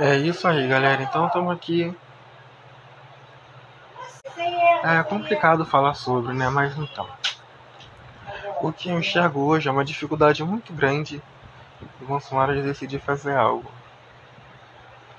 É isso aí, galera. Então estamos aqui. É complicado falar sobre, né? Mas então. O que eu enxergo hoje é uma dificuldade muito grande do Bolsonaro de decidir fazer algo.